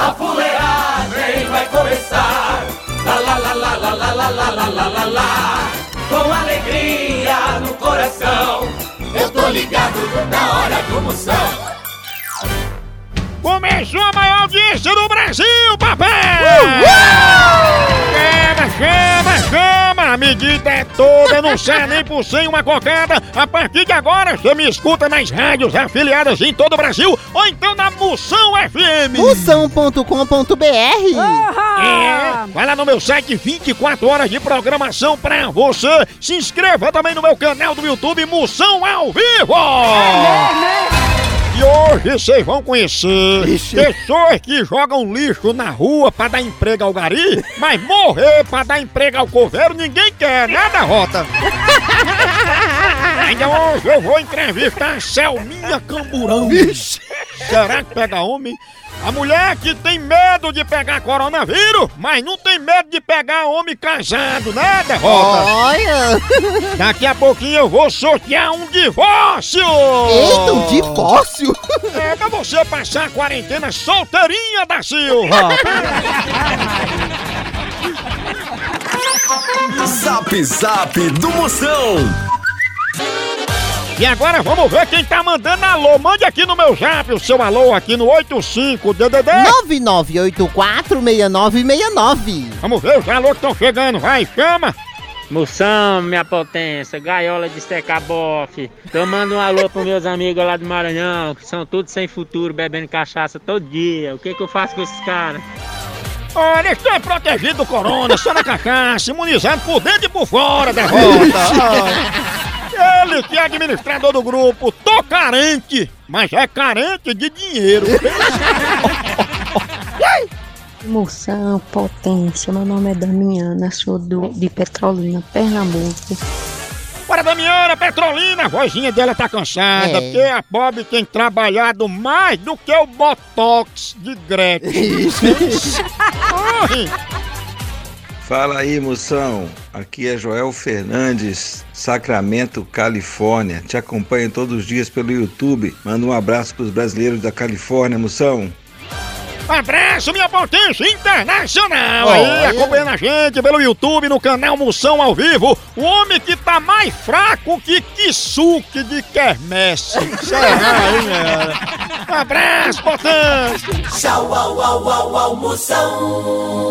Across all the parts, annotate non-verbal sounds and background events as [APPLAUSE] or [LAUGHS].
A fuleagem vai começar. Lá, lá, lá, lá, lá, lá, lá, lá, lá, lá, lá, lá. Com alegria no coração. Eu tô ligado na hora do Moção. Começou a maior audiência do Brasil, papai! Chama, chama, chama! A medida é toda, não sai nem por sem uma cocada. A partir de agora, você me escuta nas rádios afiliadas em todo o Brasil ou então na Moção FM. Moção.com.br É, vai lá no meu site 24 horas de programação pra você. Se inscreva também no meu canal do YouTube Moção ao Vivo. E hoje vocês vão conhecer pessoas que jogam lixo na rua pra dar emprego ao gari, mas morrer pra dar emprego ao coveiro ninguém quer, nada rota. Ainda hoje eu vou entrevistar a Selminha Camburão. Será que pega homem? A mulher que tem medo de pegar coronavírus, mas não tem medo de pegar homem casado, né, derrota? Olha! Daqui a pouquinho eu vou sortear um divórcio! Eita, um divórcio! É pra você passar a quarentena solteirinha da Silva! Zap Zap do Moção. E agora vamos ver quem tá mandando alô. Mande aqui no meu zap o seu alô aqui no 85DDD. 99846969. Vamos ver os alô que estão chegando. Vai, chama! Moção, minha potência, gaiola de secar bofe. Tomando um alô pros meus amigos lá do Maranhão, que são todos sem futuro, bebendo cachaça todo dia. O que que eu faço com esses caras? Olha, estou protegido do corona, só na cachaça, imunizado por dentro e por fora, derrota. [LAUGHS] [LAUGHS] Ele que é administrador do grupo, tô carente, mas é carente de dinheiro. [LAUGHS] Moção, potência, meu nome é Damiana, sou do, de Petrolina, Pernambuco. Para Damiana Petrolina, a vozinha dela tá cansada, É. porque a pobre tem trabalhado mais do que o Botox de Gretchen. [LAUGHS] Ai, Fala aí, moção. Aqui é Joel Fernandes, Sacramento, Califórnia. Te acompanho todos os dias pelo YouTube. Manda um abraço pros brasileiros da Califórnia, moção. Abraço, minha potência internacional! Aí, Olha. acompanhando a gente pelo YouTube, no canal Moção ao Vivo, o homem que tá mais fraco que Kisuke de Kermesse. [LAUGHS] Será, hein, galera? Abraço, potência! Tchau, au, au, au, au, Moção.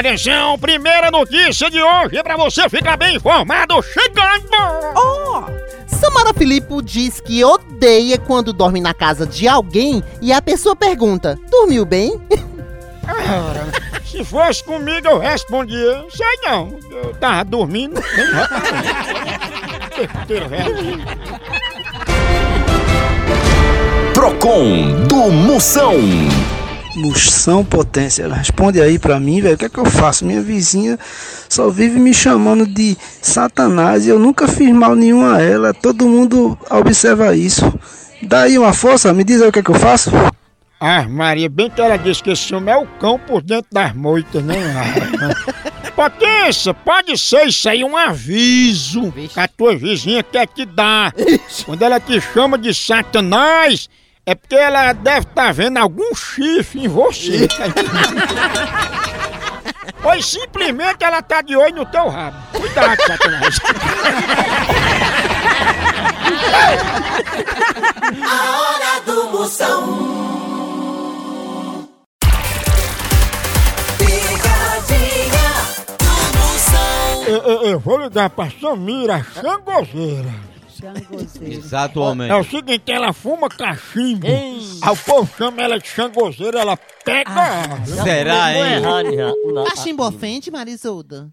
Atenção, primeira notícia de hoje é pra você ficar bem informado chegando! Samara Filippo diz que odeia quando dorme na casa de alguém e a pessoa pergunta: dormiu bem? [LAUGHS] Se fosse comigo eu respondia, sei não, eu tava dormindo. Procon do Moção. Moção Potência, responde aí pra mim, velho. O que é que eu faço? Minha vizinha só vive me chamando de Satanás e eu nunca fiz mal nenhum a ela. Todo mundo observa isso. Daí uma força, me diz aí o que é que eu faço? Ah, Maria, bem que ela disse que esse homem é o cão por dentro das moitas, né? [LAUGHS] Potência, pode ser isso aí um aviso que a tua vizinha quer te dar. Quando ela te chama de Satanás, é porque ela deve estar vendo algum chifre em você. tá? [LAUGHS] Pois simplesmente ela tá de olho no teu rabo. Cuidado, Satanás. [LAUGHS] A hora do Moção. Picadinha do Moção. Eu, eu- eu vou ligar pra Samira Xangozeira. Exato, homem. É o seguinte, ela fuma cachimbo. Aí o povo chama ela de Xangozeira, ela pega. ela. Será, hein? Cachimbo ofende, Marisolda?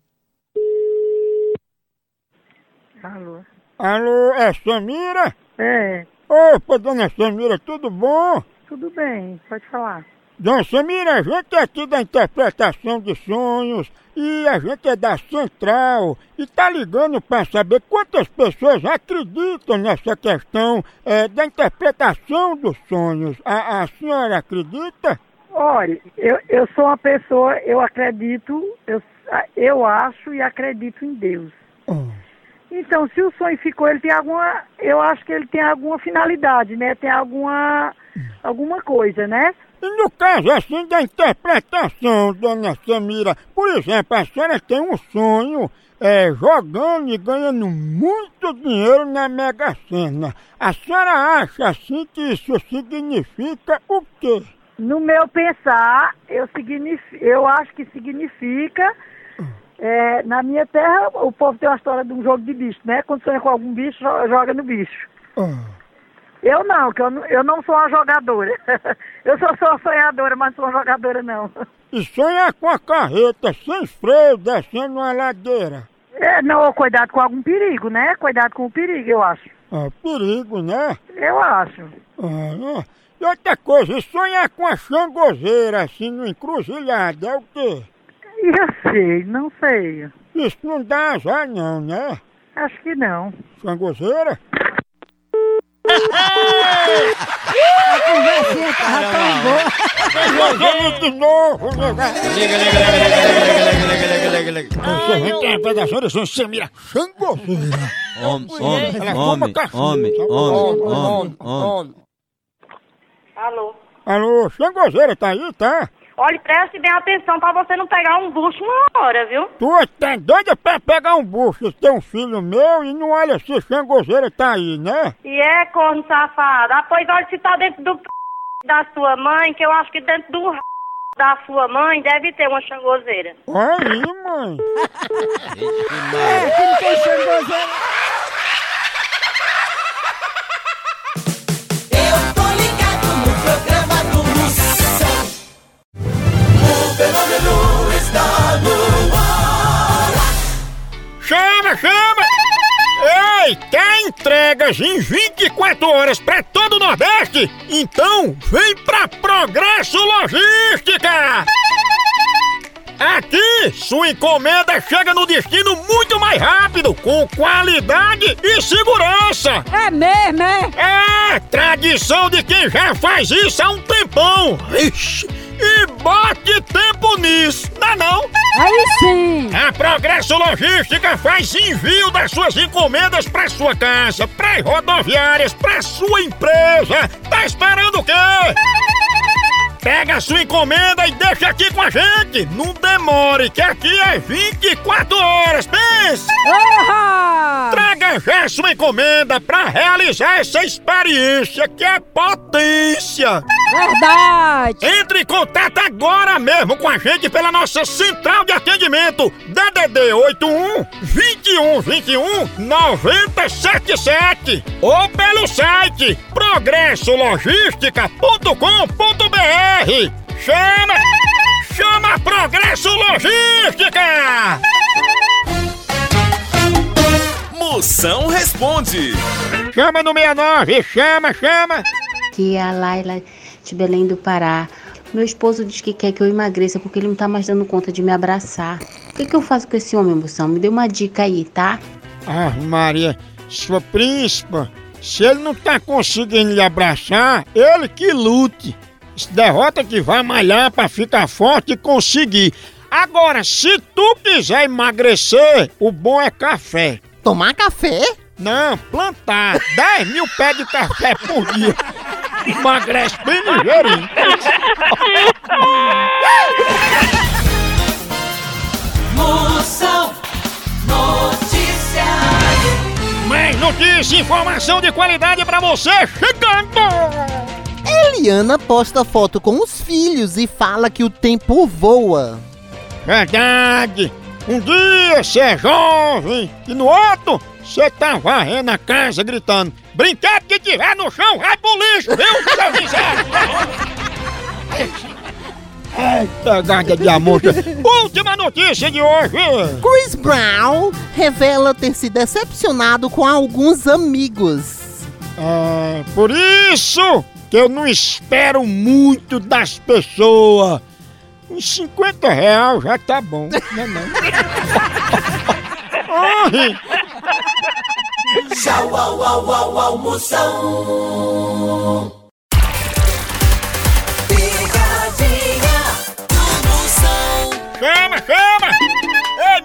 Alô? Alô, é Samira? É, Opa, dona Samira, tudo bom? tudo bem, pode falar. Dona Samira, a gente é aqui da interpretação de sonhos e a gente é da Central e tá ligando para saber quantas pessoas acreditam nessa questão é, da interpretação dos sonhos. A, a senhora acredita? Olha, eu, eu sou uma pessoa, eu acredito, eu, eu acho e acredito em Deus. Então, se o sonho ficou, ele tem alguma, eu acho que ele tem alguma finalidade, né? Tem alguma, alguma coisa, né? E no caso assim da interpretação, dona Samira, por exemplo, a senhora tem um sonho é, jogando e ganhando muito dinheiro na Mega Sena. A senhora acha assim que isso significa o quê? No meu pensar, eu, eu acho que significa. é, na minha terra, o povo tem uma história de um jogo de bicho, né? Quando sonha com algum bicho, jo- joga no bicho. Eu não, que eu, não- eu não sou uma jogadora. [LAUGHS] eu só sou uma sonhadora, mas não sou uma jogadora, não. E sonhar com a carreta sem freio descendo uma ladeira. É, não, cuidado com algum perigo, né? Cuidado com o perigo, eu acho. É perigo, né? Eu acho. Ah, é. E outra coisa, e sonhar com a xangozeira assim no encruzilhada é o quê? Eu sei, não sei. Isso não dá azar não, né? Acho que não. Xangozeira? Xangozeira de novo, né? Liga, liga, liga, liga, liga, liga, liga, liga. Você vem ter a pedação de Samira Xangozeira. Homem, homem, homem, homem, homem, homem, homem. Alô? Alô, Xangozeira tá aí, tá? Olhe, preste bem atenção pra você não pegar um bucho uma hora, viu? Tu tá doida pra pegar um bucho, ter um filho meu e não olha se Xangozeira tá aí, né? E é corno safado. Ah, pois olha, se tá dentro do da sua mãe, que eu acho que dentro do da sua mãe deve ter uma xangozeira. Olha aí, mãe. [LAUGHS] Eu entregas em 24 horas pra todo o Nordeste? Então vem pra Progresso Logística! Aqui, sua encomenda chega no destino muito mais rápido, com qualidade e segurança! É mesmo, é? É, tradição de quem já faz isso há um tempão! Ixi, e bote tempo nisso? Aí sim! A Progresso Logística faz envio das suas encomendas para sua casa, para rodoviárias, para sua empresa. Tá esperando o quê? Pega a sua encomenda e deixa aqui com a gente. Não demore, que aqui é 24 horas. Pense! Ahá! Traga já sua encomenda para realizar essa experiência que é potência. Verdade! Entre em contato agora mesmo com a gente pela nossa central de atendimento DDD 81 21 21 977 ou pelo site progressologística.com.br. Chama! Chama Progresso Logística! Moção responde. Chama no 69, chama, chama! é a Laila de Belém do Pará. Meu esposo diz que quer que eu emagreça porque ele não tá mais dando conta de me abraçar. O que, que eu faço com esse homem, moção? Me dê uma dica aí, tá? Ah, Maria, sua príncipa, se ele não tá conseguindo lhe abraçar, ele que lute. Se derrota que vai malhar pra ficar forte e conseguir. Agora, se tu quiser emagrecer, o bom é café. Tomar café? Não, plantar 10 mil pés de café por dia. Emagrece bem ligeirinho. Moção Noticiário. Mais notícia, informação de qualidade pra você chegando! Eliana posta foto com os filhos e fala que o tempo voa. Verdade! Um dia você é jovem e no outro você tá varrendo a casa gritando: Brinquedo que tiver no chão, vai pro lixo, viu, seu miséria? Eita, de amor! Última notícia de hoje! Chris Brown revela ter se decepcionado com alguns amigos. É, por isso que eu não espero muito das pessoas. Uns 50 reais já tá bom, né não? [LAUGHS] Tchau, au, au, au, au, Moção. Picadinha do Moção. Chama, chama!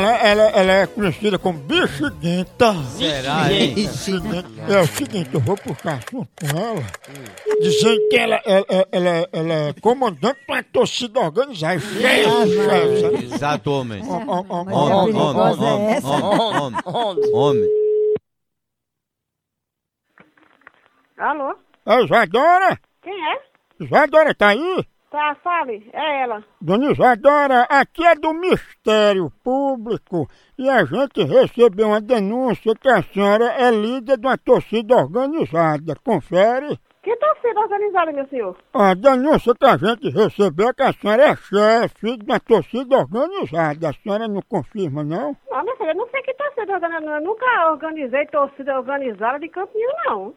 Lá, ela, ela é conhecida como bexiguenta. Será? Bexiguenta. É o seguinte, eu vou puxar assunto com ela, dizendo que ela, ela, ela, ela é comandante de uma torcida organizada, chefe, chefe? Exato, homem. Homem, homem, homem, homem, homem. Alô? É Isadora? Quem é? Isadora tá aí? Tá, fale. É ela. Dona Isadora, aqui é do Mistério Público e a gente recebeu uma denúncia que a senhora é líder de uma torcida organizada. Confere? Que torcida organizada, meu senhor? A denúncia que a gente recebeu é que a senhora é chefe de uma torcida organizada. A senhora não confirma, não? Não, minha filha, eu não sei que torcida organizada. Eu nunca organizei torcida organizada de campo nenhum, não.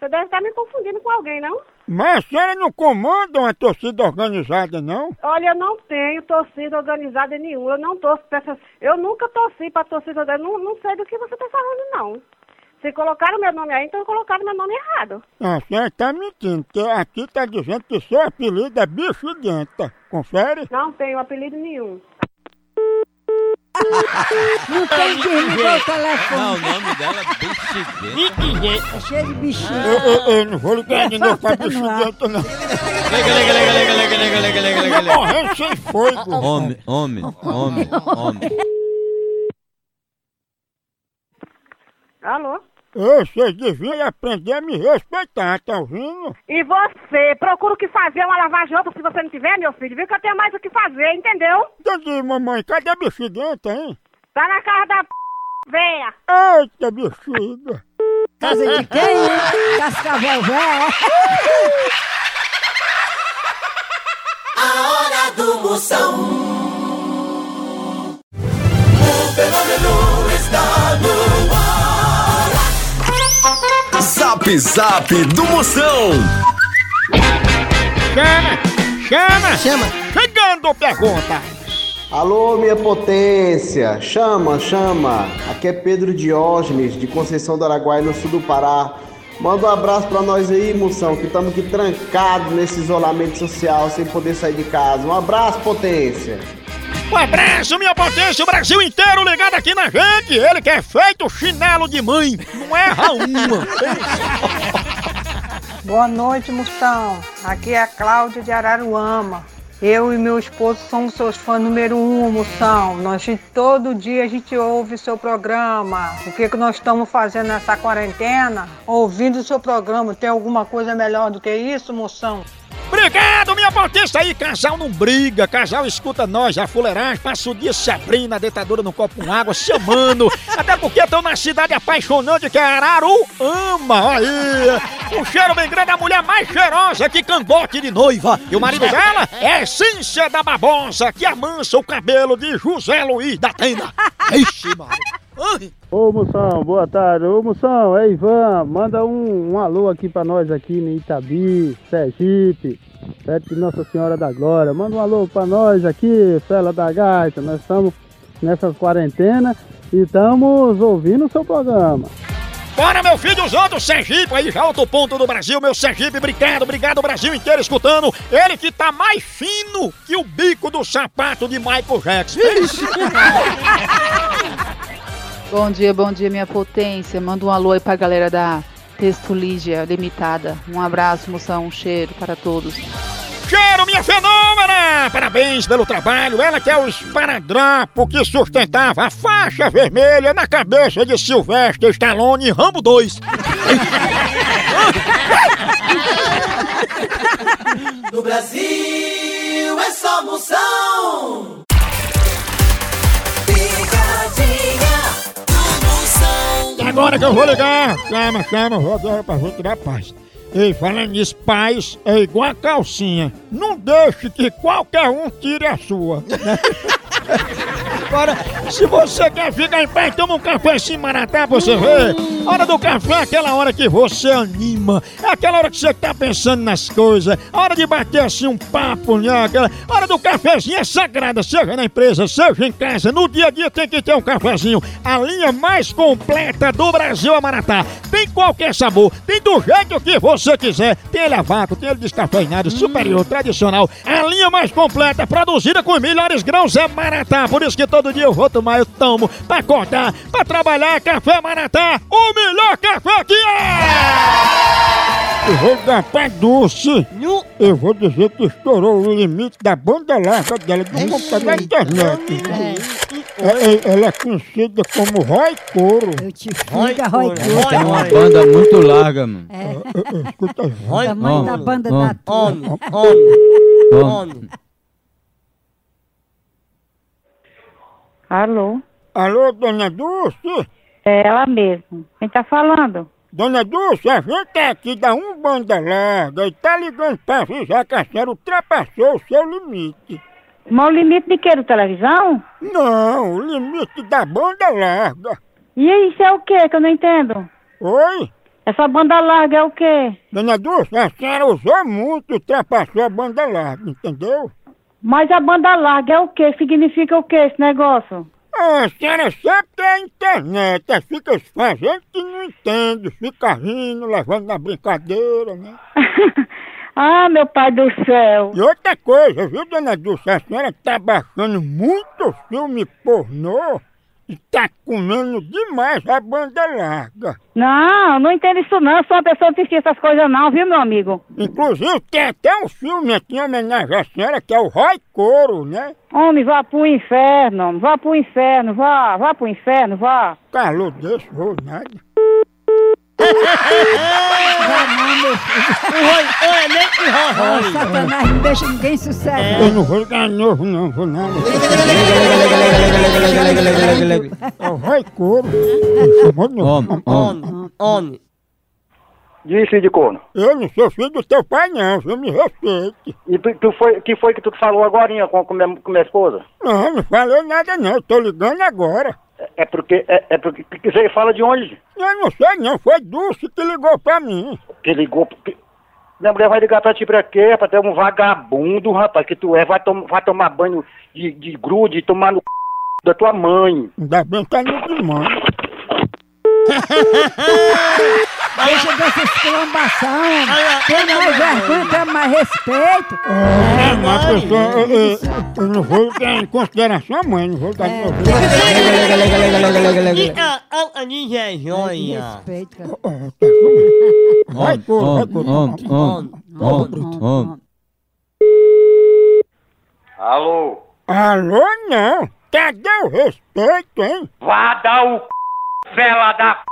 Você deve estar me confundindo com alguém, não? Mas a senhora não comanda uma torcida organizada, não? Olha, eu não tenho torcida organizada nenhuma. Eu não torço pra essas... Eu nunca torci pra torcida organizada. Não, não sei do que você tá falando, não. Se colocaram meu nome aí, então colocaram meu nome errado. A senhora está mentindo, porque aqui está dizendo que seu apelido é bexiguenta. Confere? Não tenho apelido nenhum. Não tem desligou o telefone. Não, o nome dela é Bexiguenta. É cheio de bichinho. Eu, eu, eu não vou ligar de novo pra bexiguenta, não. Lega, lega, lega, lega, lega, lega, lega, lega, lega, Tá morrendo sem fogo. Homem, homem, homem, homem. Alô? Ei, Vocês deviam aprender a me respeitar, tá ouvindo? E você, procura o que fazer, uma lavagem outra se você não tiver, meu filho. Viu que eu tenho mais o que fazer, entendeu? Entendi, mamãe. Cadê a bexiguenta, hein? Tá na casa da p... Venha. Eita, bexiga. Casa de quem, hein? Cascavel velho. A hora do Moção. O fenômeno está no ar. Zap Zap do Moção. Chama, chama, Chama. Chegando pergunta. Alô, minha potência! Chama, chama! Aqui é Pedro Diógenes, de Conceição do Araguaia, no sul do Pará. Manda um abraço pra nós aí, moção, que estamos aqui trancados nesse isolamento social, sem poder sair de casa. Um abraço, potência! Um abraço, minha potência, o Brasil inteiro ligado aqui na gente. Ele que é feito chinelo de mãe, não erra uma. [LAUGHS] Boa noite, Moção. Aqui é a Cláudia de Araruama. Eu e meu esposo somos seus fãs número um, Moção. Nós todo dia a gente ouve seu programa. O que, que nós estamos fazendo nessa quarentena? Ouvindo o seu programa. Tem alguma coisa melhor do que isso, Moção? Obrigado, minha potência aí. Casal não briga, casal escuta nós, a fuleiragem, passa o dia se abrindo, a no copo com água, chamando. Até porque estão na cidade apaixonante que é Araruama. Aí, um cheiro bem grande, a mulher mais cheirosa que cangote de noiva. E o marido dela é a essência da babosa que amansa o cabelo de José Luiz da Tenda. Ixi, mano. Ô Moção, boa tarde. Ô Moção, é Ivan, manda um, um alô aqui pra nós aqui no Itabi, Sergipe, perto de Nossa Senhora da Glória. Manda um alô pra nós aqui, Fela da Gaita. Nós estamos nessa quarentena e estamos ouvindo o seu programa. Bora, meu filho, usando o Sergipe aí, já outro ponto do Brasil, meu Sergipe, obrigado, obrigado, Brasil inteiro escutando. Ele que tá mais fino que o bico do sapato de Michael Jackson. [LAUGHS] Bom dia, bom dia, minha potência. Manda um alô aí pra galera da Texto Lígia Limitada. Um abraço, moção, um cheiro para todos. Cheiro, minha fenômena! Parabéns pelo trabalho. Ela que é o esparadrapo que sustentava a faixa vermelha na cabeça de Sylvester Stallone em Rambo 2. [LAUGHS] No Brasil é só moção. Agora que eu vou ligar, chama, chama, vou pra gente dar paz. Ei, falando nisso, paz é igual a calcinha. Não deixe que qualquer um tire a sua. né? Agora, se você quer ficar em pé, toma um café assim, Maratá, você ver. Hora do café é aquela hora que você anima. É aquela hora que você tá pensando nas coisas. Hora de bater assim um papo, né? Aquela hora do cafezinho é sagrada, seja na empresa, seja em casa. No dia a dia tem que ter um cafezinho. A linha mais completa do Brasil é Maratá. Tem qualquer sabor, tem do jeito que você quiser. Tem ele a vácuo, tem ele descafeinado, superior, tradicional. A linha mais completa, produzida com os melhores grãos é Maratá. Por isso que todo dia eu vou tomar, eu tomo. Pra acordar, pra trabalhar, café Maratá. O melhor café que é! Eu vou dar pra Dulce. Eu vou dizer que estourou o limite da banda larga dela do computador da internet. É, é, ela é conhecida como Roy Couro. Eu te Fica, Roy Tem uma banda muito larga, mano. Escuta, O tamanho da banda da tua. Homem, homem, homem. Alô? Alô, dona Dulce? É ela mesmo. Quem tá falando? Dona Dulce, a gente é aqui da Um Banda Larga e tá ligando pra avisar que a senhora ultrapassou o seu limite. Mas o limite de que? Do televisão? Não, o limite da banda larga. E isso é o que que eu não entendo? Oi? Essa banda larga é o quê? Dona Dulce, a senhora usou muito e ultrapassou a banda larga, entendeu? Mas a banda larga é o que? Significa o que esse negócio? Ah, a senhora sabe que é a internet, aí fica fazendo que não entende, fica rindo, levando na brincadeira, né? [LAUGHS] Ah, meu pai do céu. E outra coisa, viu, dona Dulce? A senhora tá baixando muito filme pornô e tá comendo demais a banda larga. Não, não entendo isso não. Eu sou uma pessoa que assistir essas coisas não, viu, meu amigo? Inclusive, tem até um filme aqui em homenagem à senhora, que é o Roy Couro, né? Homem, vá pro inferno, homem. vá pro inferno, vá, vá pro inferno, vá. Calor desse, vou nada. Oi, nem que Ó, Satanás não deixa ninguém sossegar. Eu não vou ligar novo, não, vou nada. É o Roy Couro. Chamou de novo. Homem, Homem. Diz, filho de corno. Eu não sou filho do teu pai, não, viu? Me respeite. E tu, tu foi, que foi que tu falou agora com, com, minha, com minha esposa? Não, não falei nada, não. Eu tô ligando agora. É porque, é, é porque, que você fala de onde? Eu não sei, não. Foi Dulce que ligou pra mim. Que ligou, que... Minha mulher vai ligar pra ti pra quê? Pra ter um vagabundo, rapaz, que tu é, vai, tom, vai tomar banho de, de grude e tomar no c... da tua mãe. Ainda bem que tá no de mãe. [LAUGHS] Deixa dessa esculhambação. Tem mais vergonha, tem mais respeito. É, mas pessoal, eu, eu- eu não vou ter em consideração a mãe, não vou dar novo. Fica a ninja joia. Respeito, cara. Vai, cor, vai, cor. Alô? Alô, não. Cadê o respeito, hein? Vá dar o c... vela da p...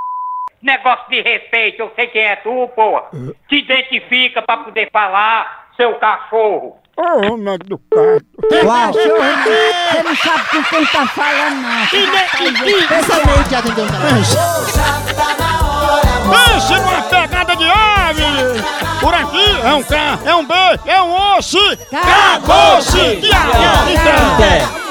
Negócio de respeito, eu sei quem é tu, pô. Te identifica pra poder falar, seu cachorro. Ô, homem educado. Uau. Você não sabe com quem tá falando, não. Pensamento de atender um. Pense numa pegada de ave! Por aqui é um K, é um B, é um osso! Acabou-se! Tchau!